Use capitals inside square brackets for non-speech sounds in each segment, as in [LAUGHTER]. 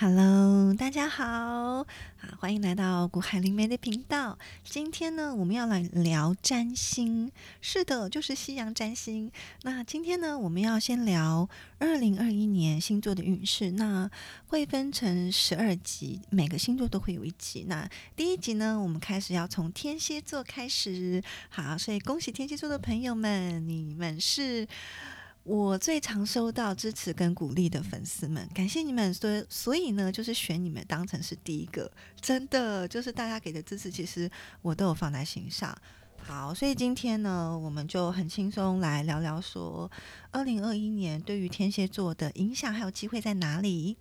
Hello，大家好，啊，欢迎来到古海灵媒的频道。今天呢，我们要来聊占星，是的，就是西洋占星。那今天呢，我们要先聊二零二一年星座的运势。那会分成十二集，每个星座都会有一集。那第一集呢，我们开始要从天蝎座开始。好，所以恭喜天蝎座的朋友们，你们是。我最常收到支持跟鼓励的粉丝们，感谢你们，所以所以呢，就是选你们当成是第一个，真的就是大家给的支持，其实我都有放在心上。好，所以今天呢，我们就很轻松来聊聊说，二零二一年对于天蝎座的影响还有机会在哪里？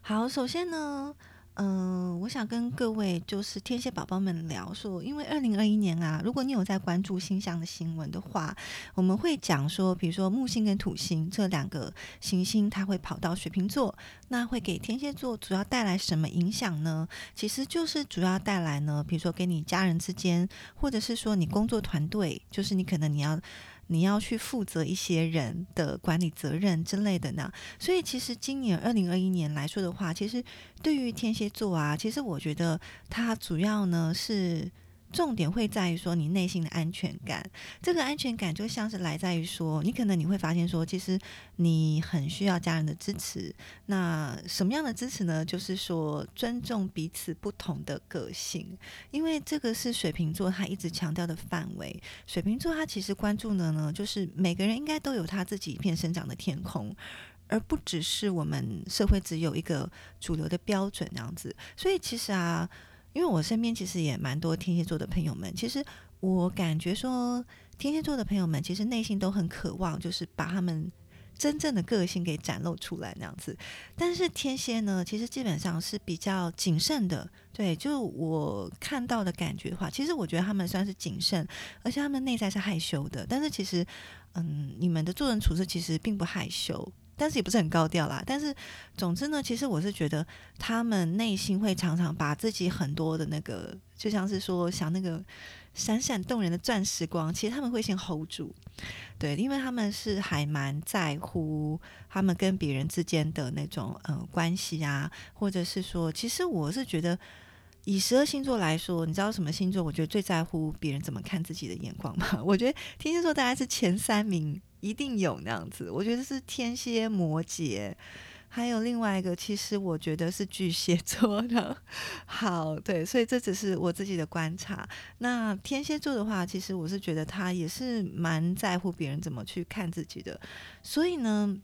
好，首先呢。嗯，我想跟各位就是天蝎宝宝们聊说，因为二零二一年啊，如果你有在关注星象的新闻的话，我们会讲说，比如说木星跟土星这两个行星，它会跑到水瓶座，那会给天蝎座主要带来什么影响呢？其实就是主要带来呢，比如说跟你家人之间，或者是说你工作团队，就是你可能你要。你要去负责一些人的管理责任之类的呢，所以其实今年二零二一年来说的话，其实对于天蝎座啊，其实我觉得它主要呢是。重点会在于说你内心的安全感，这个安全感就像是来在于说，你可能你会发现说，其实你很需要家人的支持。那什么样的支持呢？就是说尊重彼此不同的个性，因为这个是水瓶座他一直强调的范围。水瓶座他其实关注的呢，就是每个人应该都有他自己一片生长的天空，而不只是我们社会只有一个主流的标准这样子。所以其实啊。因为我身边其实也蛮多天蝎座的朋友们，其实我感觉说天蝎座的朋友们其实内心都很渴望，就是把他们真正的个性给展露出来那样子。但是天蝎呢，其实基本上是比较谨慎的，对，就我看到的感觉的话，其实我觉得他们算是谨慎，而且他们内在是害羞的。但是其实，嗯，你们的做人处事其实并不害羞。但是也不是很高调啦。但是总之呢，其实我是觉得他们内心会常常把自己很多的那个，就像是说想那个闪闪动人的钻石光，其实他们会先 hold 住。对，因为他们是还蛮在乎他们跟别人之间的那种呃关系啊，或者是说，其实我是觉得以十二星座来说，你知道什么星座？我觉得最在乎别人怎么看自己的眼光吗？[LAUGHS] 我觉得天蝎座大概是前三名。一定有那样子，我觉得是天蝎、摩羯，还有另外一个，其实我觉得是巨蟹座的。[LAUGHS] 好，对，所以这只是我自己的观察。那天蝎座的话，其实我是觉得他也是蛮在乎别人怎么去看自己的。所以呢，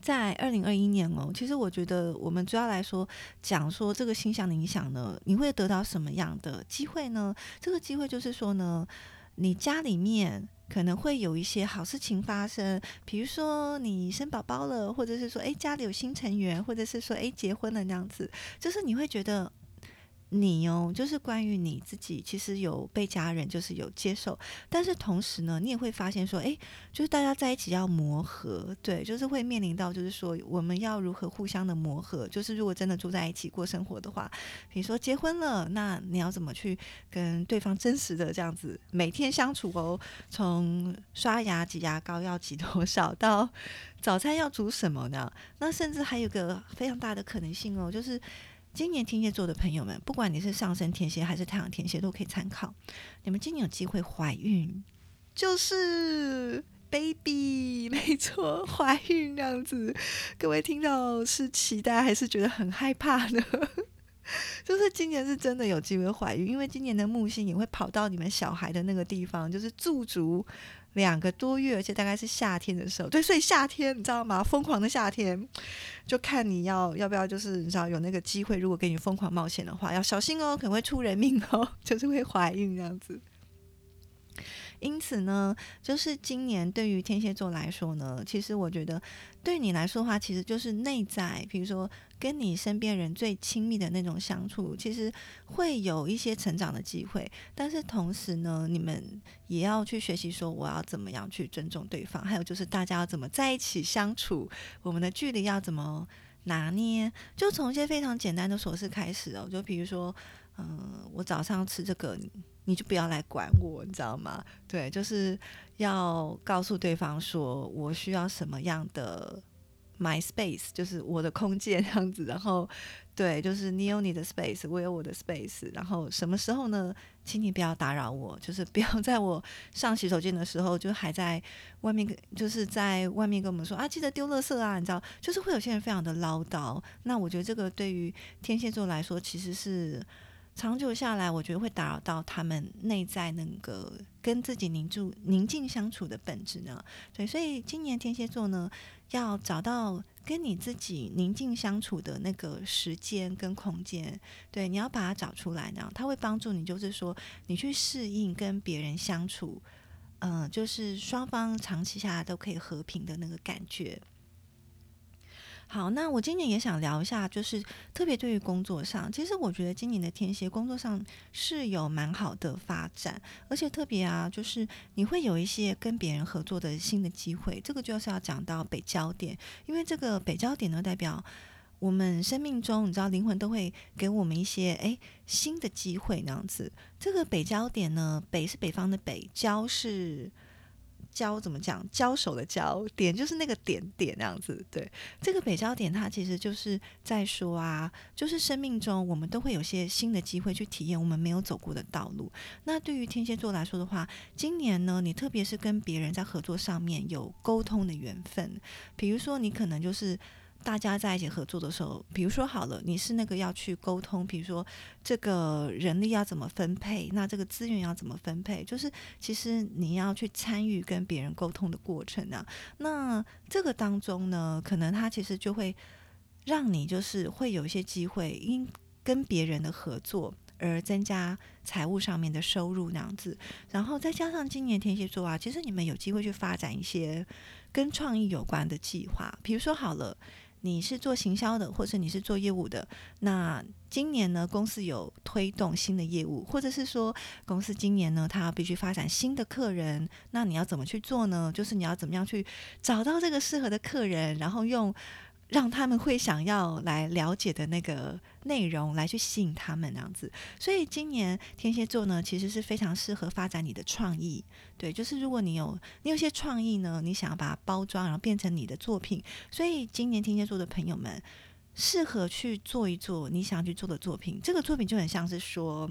在二零二一年哦，其实我觉得我们主要来说讲说这个星象的影响呢，你会得到什么样的机会呢？这个机会就是说呢，你家里面。可能会有一些好事情发生，比如说你生宝宝了，或者是说，诶家里有新成员，或者是说，诶结婚了那样子，就是你会觉得。你哦，就是关于你自己，其实有被家人就是有接受，但是同时呢，你也会发现说，哎，就是大家在一起要磨合，对，就是会面临到就是说，我们要如何互相的磨合，就是如果真的住在一起过生活的话，比如说结婚了，那你要怎么去跟对方真实的这样子每天相处哦？从刷牙挤牙膏要挤多少，到早餐要煮什么呢？那甚至还有个非常大的可能性哦，就是。今年天蝎座的朋友们，不管你是上升天蝎还是太阳天蝎，都可以参考。你们今年有机会怀孕，就是 baby，[LAUGHS] 没错，怀孕这样子。各位听到是期待还是觉得很害怕呢？[LAUGHS] 就是今年是真的有机会怀孕，因为今年的木星也会跑到你们小孩的那个地方，就是驻足。两个多月，而且大概是夏天的时候，对，所以夏天你知道吗？疯狂的夏天，就看你要要不要，就是你知道有那个机会，如果给你疯狂冒险的话，要小心哦，可能会出人命哦，[LAUGHS] 就是会怀孕这样子。因此呢，就是今年对于天蝎座来说呢，其实我觉得对你来说的话，其实就是内在，比如说跟你身边人最亲密的那种相处，其实会有一些成长的机会。但是同时呢，你们也要去学习说，我要怎么样去尊重对方，还有就是大家要怎么在一起相处，我们的距离要怎么拿捏，就从一些非常简单的琐事开始哦，就比如说，嗯，我早上吃这个。你就不要来管我，你知道吗？对，就是要告诉对方说我需要什么样的 my space，就是我的空间这样子。然后，对，就是你有你的 space，我有我的 space。然后什么时候呢？请你不要打扰我，就是不要在我上洗手间的时候，就还在外面，就是在外面跟我们说啊，记得丢垃圾啊，你知道，就是会有些人非常的唠叨。那我觉得这个对于天蝎座来说，其实是。长久下来，我觉得会打扰到他们内在那个跟自己凝住宁静相处的本质呢。对，所以今年天蝎座呢，要找到跟你自己宁静相处的那个时间跟空间。对，你要把它找出来呢，它会帮助你，就是说你去适应跟别人相处，嗯，就是双方长期下来都可以和平的那个感觉。好，那我今年也想聊一下，就是特别对于工作上，其实我觉得今年的天蝎工作上是有蛮好的发展，而且特别啊，就是你会有一些跟别人合作的新的机会。这个就是要讲到北焦点，因为这个北焦点呢，代表我们生命中，你知道灵魂都会给我们一些诶新的机会那样子。这个北焦点呢，北是北方的北，焦是。交怎么讲？交手的交点就是那个点点那样子。对，这个北焦点，它其实就是在说啊，就是生命中我们都会有些新的机会去体验我们没有走过的道路。那对于天蝎座来说的话，今年呢，你特别是跟别人在合作上面有沟通的缘分，比如说你可能就是。大家在一起合作的时候，比如说好了，你是那个要去沟通，比如说这个人力要怎么分配，那这个资源要怎么分配，就是其实你要去参与跟别人沟通的过程啊。那这个当中呢，可能他其实就会让你就是会有一些机会，因跟别人的合作而增加财务上面的收入那样子。然后再加上今年天蝎座啊，其实你们有机会去发展一些跟创意有关的计划，比如说好了。你是做行销的，或者你是做业务的，那今年呢，公司有推动新的业务，或者是说公司今年呢，它必须发展新的客人，那你要怎么去做呢？就是你要怎么样去找到这个适合的客人，然后用。让他们会想要来了解的那个内容，来去吸引他们那样子。所以今年天蝎座呢，其实是非常适合发展你的创意。对，就是如果你有你有些创意呢，你想要把它包装，然后变成你的作品。所以今年天蝎座的朋友们，适合去做一做你想要去做的作品。这个作品就很像是说，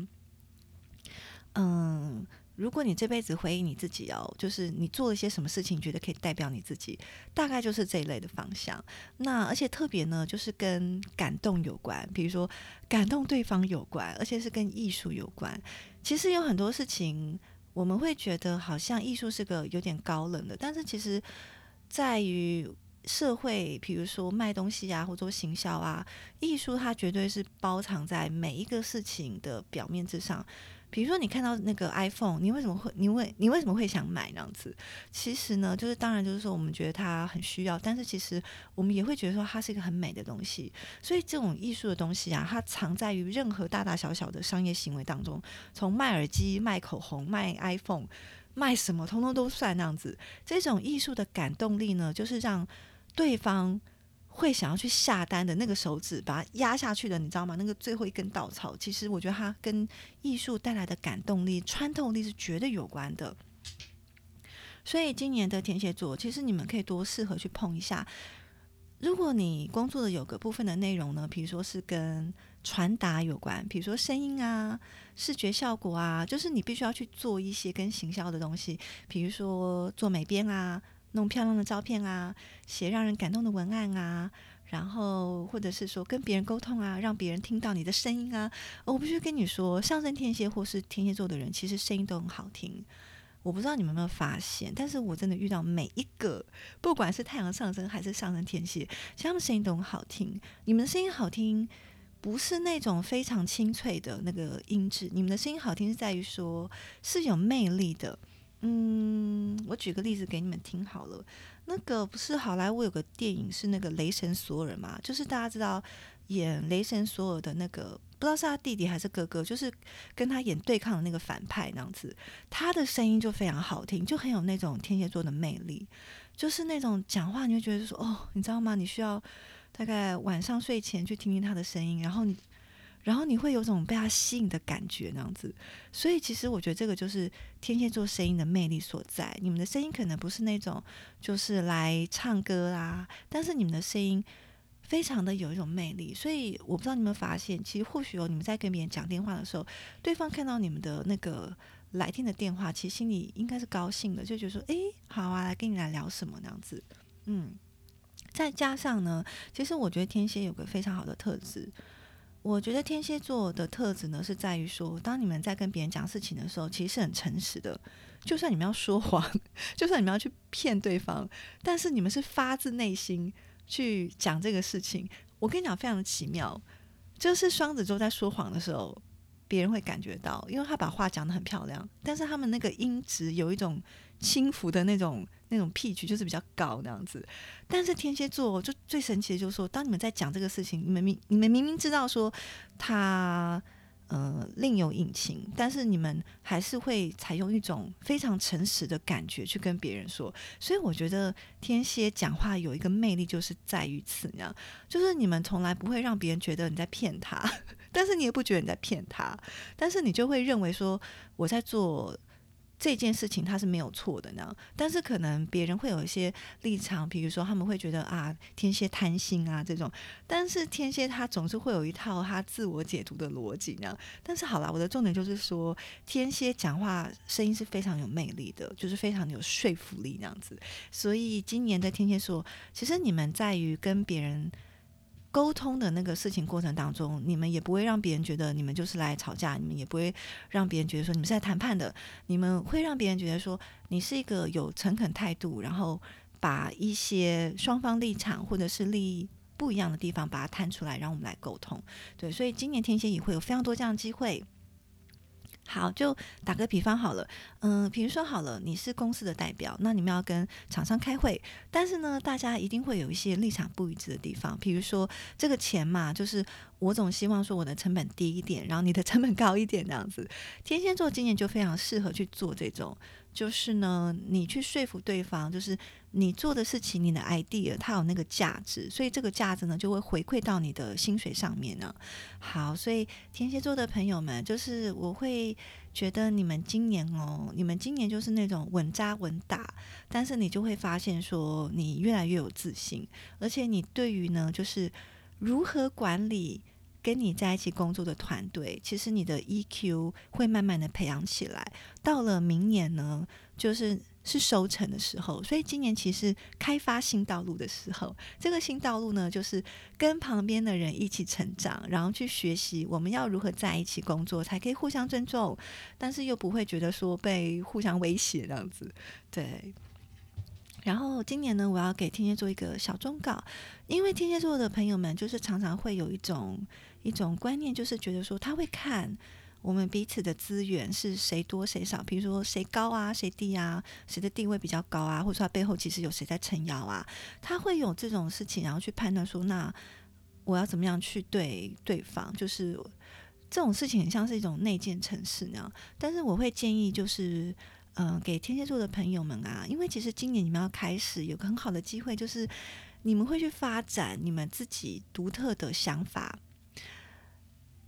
嗯。如果你这辈子回忆你自己哦，就是你做了些什么事情，觉得可以代表你自己，大概就是这一类的方向。那而且特别呢，就是跟感动有关，比如说感动对方有关，而且是跟艺术有关。其实有很多事情，我们会觉得好像艺术是个有点高冷的，但是其实在于社会，比如说卖东西啊，或者行销啊，艺术它绝对是包藏在每一个事情的表面之上。比如说，你看到那个 iPhone，你为什么会？你为你为什么会想买那样子？其实呢，就是当然就是说，我们觉得它很需要，但是其实我们也会觉得说，它是一个很美的东西。所以这种艺术的东西啊，它藏在于任何大大小小的商业行为当中，从卖耳机、卖口红、卖 iPhone、卖什么，通通都算那样子。这种艺术的感动力呢，就是让对方。会想要去下单的那个手指，把它压下去的，你知道吗？那个最后一根稻草，其实我觉得它跟艺术带来的感动力、穿透力是绝对有关的。所以今年的天蝎座，其实你们可以多适合去碰一下。如果你工作的有个部分的内容呢，比如说是跟传达有关，比如说声音啊、视觉效果啊，就是你必须要去做一些跟行销的东西，比如说做美编啊。弄漂亮的照片啊，写让人感动的文案啊，然后或者是说跟别人沟通啊，让别人听到你的声音啊。我必须跟你说，上升天蝎或是天蝎座的人，其实声音都很好听。我不知道你们有没有发现，但是我真的遇到每一个，不管是太阳上升还是上升天蝎，其他们声音都很好听。你们的声音好听，不是那种非常清脆的那个音质，你们的声音好听是在于说是有魅力的。嗯，我举个例子给你们听好了。那个不是好莱坞有个电影是那个雷神索尔嘛？就是大家知道演雷神索尔的那个，不知道是他弟弟还是哥哥，就是跟他演对抗的那个反派那样子。他的声音就非常好听，就很有那种天蝎座的魅力，就是那种讲话你会觉得说哦，你知道吗？你需要大概晚上睡前去听听他的声音，然后你。然后你会有种被他吸引的感觉那样子。所以其实我觉得这个就是天蝎座声音的魅力所在。你们的声音可能不是那种就是来唱歌啦，但是你们的声音非常的有一种魅力。所以我不知道你们发现，其实或许有你们在跟别人讲电话的时候，对方看到你们的那个来电的电话，其实心里应该是高兴的，就觉得说，诶，好啊，来跟你来聊什么那样子，嗯。再加上呢，其实我觉得天蝎有个非常好的特质。我觉得天蝎座的特质呢，是在于说，当你们在跟别人讲事情的时候，其实是很诚实的。就算你们要说谎，[LAUGHS] 就算你们要去骗对方，但是你们是发自内心去讲这个事情。我跟你讲，非常的奇妙，就是双子座在说谎的时候，别人会感觉到，因为他把话讲得很漂亮，但是他们那个音质有一种。轻浮的那种那种 pitch 就是比较高那样子，但是天蝎座就最神奇的就是说，当你们在讲这个事情，你们明你们明明知道说他呃另有隐情，但是你们还是会采用一种非常诚实的感觉去跟别人说。所以我觉得天蝎讲话有一个魅力，就是在于此，那样就是你们从来不会让别人觉得你在骗他，但是你也不觉得你在骗他，但是你就会认为说我在做。这件事情他是没有错的呢，但是可能别人会有一些立场，比如说他们会觉得啊，天蝎贪心啊这种，但是天蝎他总是会有一套他自我解读的逻辑呢。但是好了，我的重点就是说，天蝎讲话声音是非常有魅力的，就是非常有说服力那样子。所以今年的天蝎座，其实你们在于跟别人。沟通的那个事情过程当中，你们也不会让别人觉得你们就是来吵架，你们也不会让别人觉得说你们是在谈判的，你们会让别人觉得说你是一个有诚恳态度，然后把一些双方立场或者是利益不一样的地方把它摊出来，让我们来沟通。对，所以今年天蝎也会有非常多这样的机会。好，就打个比方好了，嗯，比如说好了，你是公司的代表，那你们要跟厂商开会，但是呢，大家一定会有一些立场不一致的地方，比如说这个钱嘛，就是我总希望说我的成本低一点，然后你的成本高一点这样子。天蝎座今年就非常适合去做这种。就是呢，你去说服对方，就是你做的事情，你的 idea 它有那个价值，所以这个价值呢就会回馈到你的薪水上面呢。好，所以天蝎座的朋友们，就是我会觉得你们今年哦，你们今年就是那种稳扎稳打，但是你就会发现说，你越来越有自信，而且你对于呢，就是如何管理。跟你在一起工作的团队，其实你的 EQ 会慢慢的培养起来。到了明年呢，就是是收成的时候，所以今年其实开发新道路的时候。这个新道路呢，就是跟旁边的人一起成长，然后去学习我们要如何在一起工作，才可以互相尊重，但是又不会觉得说被互相威胁这样子。对。然后今年呢，我要给天蝎座一个小忠告，因为天蝎座的朋友们就是常常会有一种。一种观念就是觉得说，他会看我们彼此的资源是谁多谁少，比如说谁高啊，谁低啊，谁的地位比较高啊，或者说他背后其实有谁在撑腰啊，他会有这种事情，然后去判断说，那我要怎么样去对对方？就是这种事情很像是一种内建城市那样。但是我会建议，就是嗯，给天蝎座的朋友们啊，因为其实今年你们要开始有个很好的机会，就是你们会去发展你们自己独特的想法。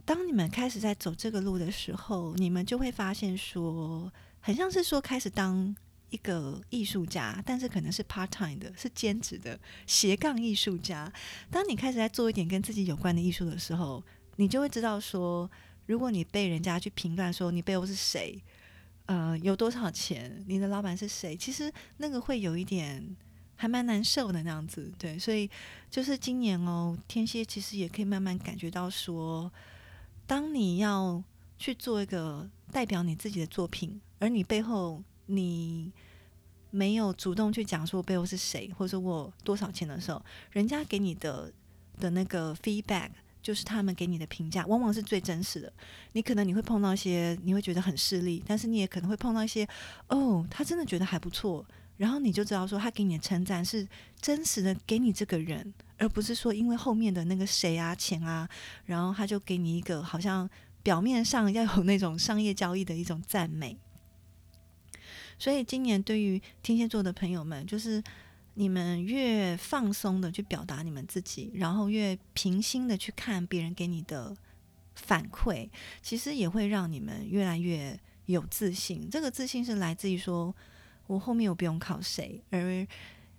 当你们开始在走这个路的时候，你们就会发现说，很像是说开始当一个艺术家，但是可能是 part time 的，是兼职的斜杠艺术家。当你开始在做一点跟自己有关的艺术的时候，你就会知道说，如果你被人家去评断说你背后是谁，呃，有多少钱，你的老板是谁，其实那个会有一点还蛮难受的那样子。对，所以就是今年哦，天蝎其实也可以慢慢感觉到说。当你要去做一个代表你自己的作品，而你背后你没有主动去讲说背后是谁，或者说我多少钱的时候，人家给你的的那个 feedback 就是他们给你的评价，往往是最真实的。你可能你会碰到一些你会觉得很势利，但是你也可能会碰到一些哦，他真的觉得还不错，然后你就知道说他给你的称赞是真实的，给你这个人。而不是说因为后面的那个谁啊钱啊，然后他就给你一个好像表面上要有那种商业交易的一种赞美。所以今年对于天蝎座的朋友们，就是你们越放松的去表达你们自己，然后越平心的去看别人给你的反馈，其实也会让你们越来越有自信。这个自信是来自于说，我后面我不用靠谁，而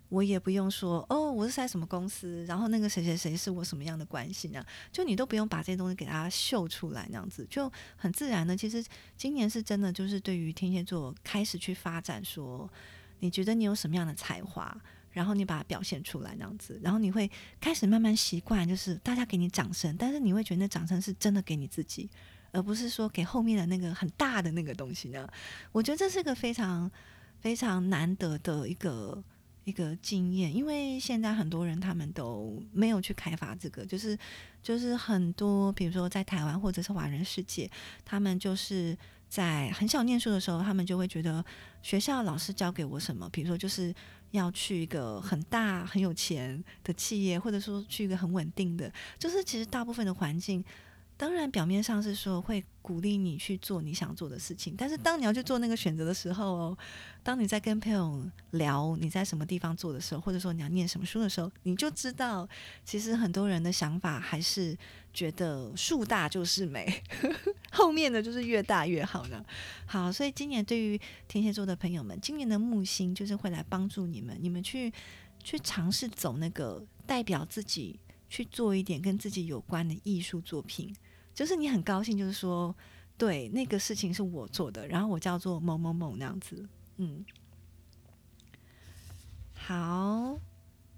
我也不用说哦，我是在什么公司，然后那个谁谁谁是我什么样的关系呢？就你都不用把这些东西给他秀出来，那样子就很自然的。其实今年是真的，就是对于天蝎座开始去发展，说你觉得你有什么样的才华，然后你把它表现出来，那样子，然后你会开始慢慢习惯，就是大家给你掌声，但是你会觉得那掌声是真的给你自己，而不是说给后面的那个很大的那个东西呢。[LAUGHS] 我觉得这是个非常非常难得的一个。一个经验，因为现在很多人他们都没有去开发这个，就是就是很多，比如说在台湾或者是华人世界，他们就是在很小念书的时候，他们就会觉得学校老师教给我什么，比如说就是要去一个很大很有钱的企业，或者说去一个很稳定的，就是其实大部分的环境。当然，表面上是说会鼓励你去做你想做的事情，但是当你要去做那个选择的时候，当你在跟朋友聊你在什么地方做的时候，或者说你要念什么书的时候，你就知道，其实很多人的想法还是觉得树大就是美，[LAUGHS] 后面的就是越大越好呢。好，所以今年对于天蝎座的朋友们，今年的木星就是会来帮助你们，你们去去尝试走那个代表自己去做一点跟自己有关的艺术作品。就是你很高兴，就是说，对那个事情是我做的，然后我叫做某某某那样子，嗯，好，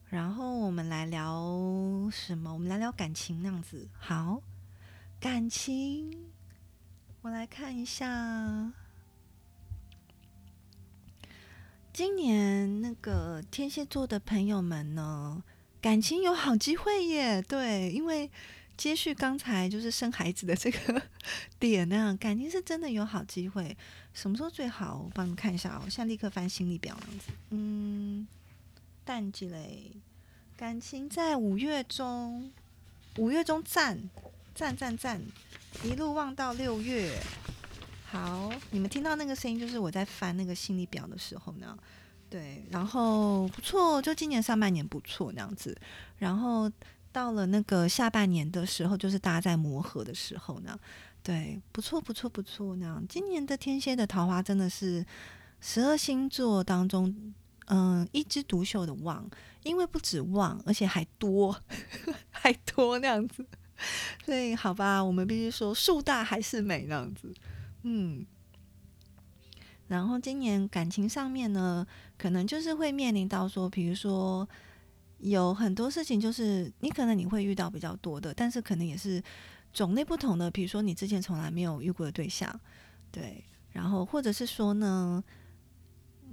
然后我们来聊什么？我们来聊感情那样子。好，感情，我来看一下，今年那个天蝎座的朋友们呢，感情有好机会耶。对，因为。接续刚才就是生孩子的这个 [LAUGHS] 点呢，感情是真的有好机会。什么时候最好？我帮你看一下哦。现在立刻翻心理表样子。嗯，淡季嘞，感情在五月中，五月中赞赞赞赞，一路望到六月。好，你们听到那个声音，就是我在翻那个心理表的时候呢。对，然后不错，就今年上半年不错那样子，然后。到了那个下半年的时候，就是大家在磨合的时候呢。对，不错，不错，不错。那样，今年的天蝎的桃花真的是十二星座当中，嗯，一枝独秀的旺，因为不止旺，而且还多，[LAUGHS] 还多那样子。所以，好吧，我们必须说树大还是美那样子。嗯。然后，今年感情上面呢，可能就是会面临到说，比如说。有很多事情，就是你可能你会遇到比较多的，但是可能也是种类不同的。比如说你之前从来没有遇过的对象，对，然后或者是说呢，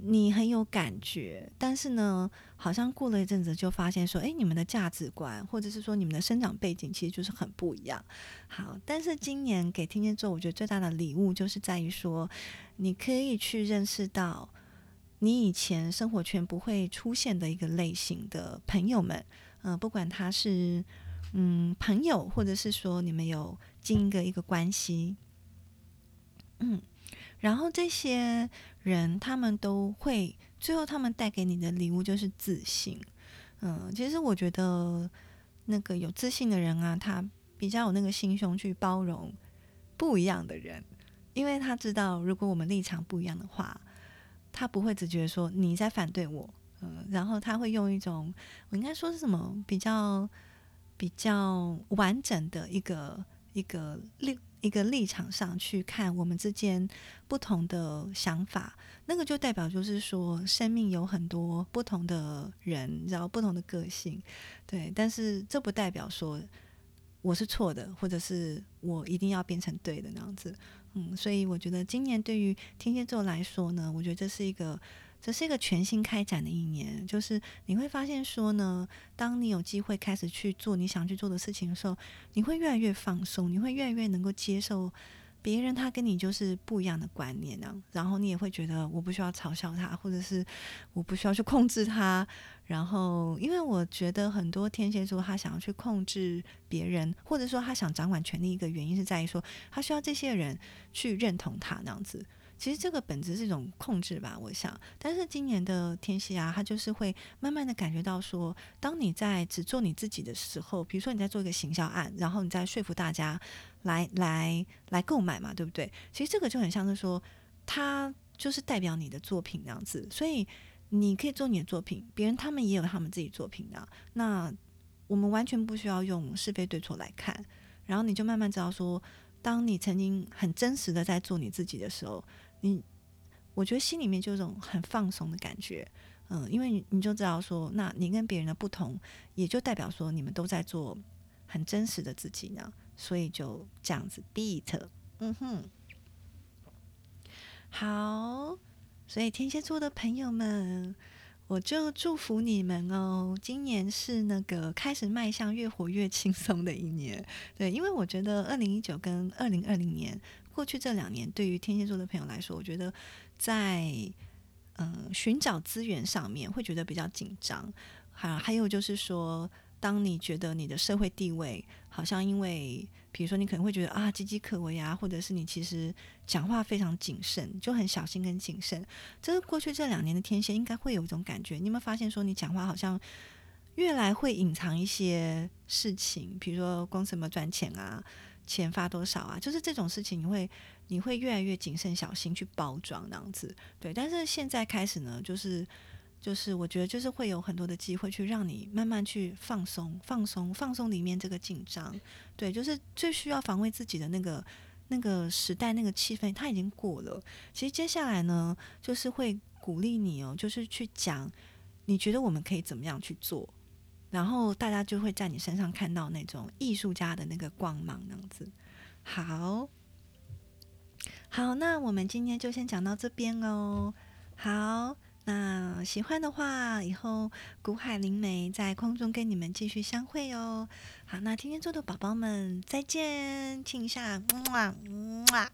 你很有感觉，但是呢，好像过了一阵子就发现说，哎，你们的价值观或者是说你们的生长背景其实就是很不一样。好，但是今年给天蝎座，我觉得最大的礼物就是在于说，你可以去认识到。你以前生活圈不会出现的一个类型的朋友们，嗯，不管他是嗯朋友，或者是说你们有经营个一个关系，嗯，然后这些人他们都会最后他们带给你的礼物就是自信，嗯，其实我觉得那个有自信的人啊，他比较有那个心胸去包容不一样的人，因为他知道如果我们立场不一样的话。他不会只觉得说你在反对我，嗯，然后他会用一种我应该说是什么比较比较完整的一个一个立一个立场上去看我们之间不同的想法，那个就代表就是说生命有很多不同的人，然后不同的个性，对，但是这不代表说我是错的，或者是我一定要变成对的那样子。嗯，所以我觉得今年对于天蝎座来说呢，我觉得这是一个，这是一个全新开展的一年。就是你会发现说呢，当你有机会开始去做你想去做的事情的时候，你会越来越放松，你会越来越能够接受。别人他跟你就是不一样的观念呢，然后你也会觉得我不需要嘲笑他，或者是我不需要去控制他。然后，因为我觉得很多天蝎座他想要去控制别人，或者说他想掌管权力，一个原因是在于说他需要这些人去认同他那样子。其实这个本质是一种控制吧，我想。但是今年的天蝎啊，他就是会慢慢的感觉到说，当你在只做你自己的时候，比如说你在做一个行销案，然后你在说服大家来来来购买嘛，对不对？其实这个就很像是说，他就是代表你的作品那样子，所以你可以做你的作品，别人他们也有他们自己作品的。那我们完全不需要用是非对错来看，然后你就慢慢知道说，当你曾经很真实的在做你自己的时候。你，我觉得心里面就有种很放松的感觉，嗯，因为你就知道说，那你跟别人的不同，也就代表说你们都在做很真实的自己呢，所以就这样子 beat，嗯哼，好，所以天蝎座的朋友们。我就祝福你们哦！今年是那个开始迈向越活越轻松的一年，对，因为我觉得二零一九跟二零二零年过去这两年，对于天蝎座的朋友来说，我觉得在嗯寻找资源上面会觉得比较紧张，还还有就是说。当你觉得你的社会地位好像因为，比如说你可能会觉得啊岌岌可危啊，或者是你其实讲话非常谨慎，就很小心跟谨慎。这个过去这两年的天蝎应该会有一种感觉，你有没有发现说你讲话好像越来会隐藏一些事情，比如说公司怎么赚钱啊，钱发多少啊，就是这种事情你会你会越来越谨慎小心去包装那样子。对，但是现在开始呢，就是。就是我觉得，就是会有很多的机会去让你慢慢去放松、放松、放松里面这个紧张。对，就是最需要防卫自己的那个那个时代、那个气氛，它已经过了。其实接下来呢，就是会鼓励你哦，就是去讲你觉得我们可以怎么样去做，然后大家就会在你身上看到那种艺术家的那个光芒，那样子。好，好，那我们今天就先讲到这边哦。好。那喜欢的话，以后古海灵梅在空中跟你们继续相会哦。好，那天天做的宝宝们再见，亲一下，么啊么啊。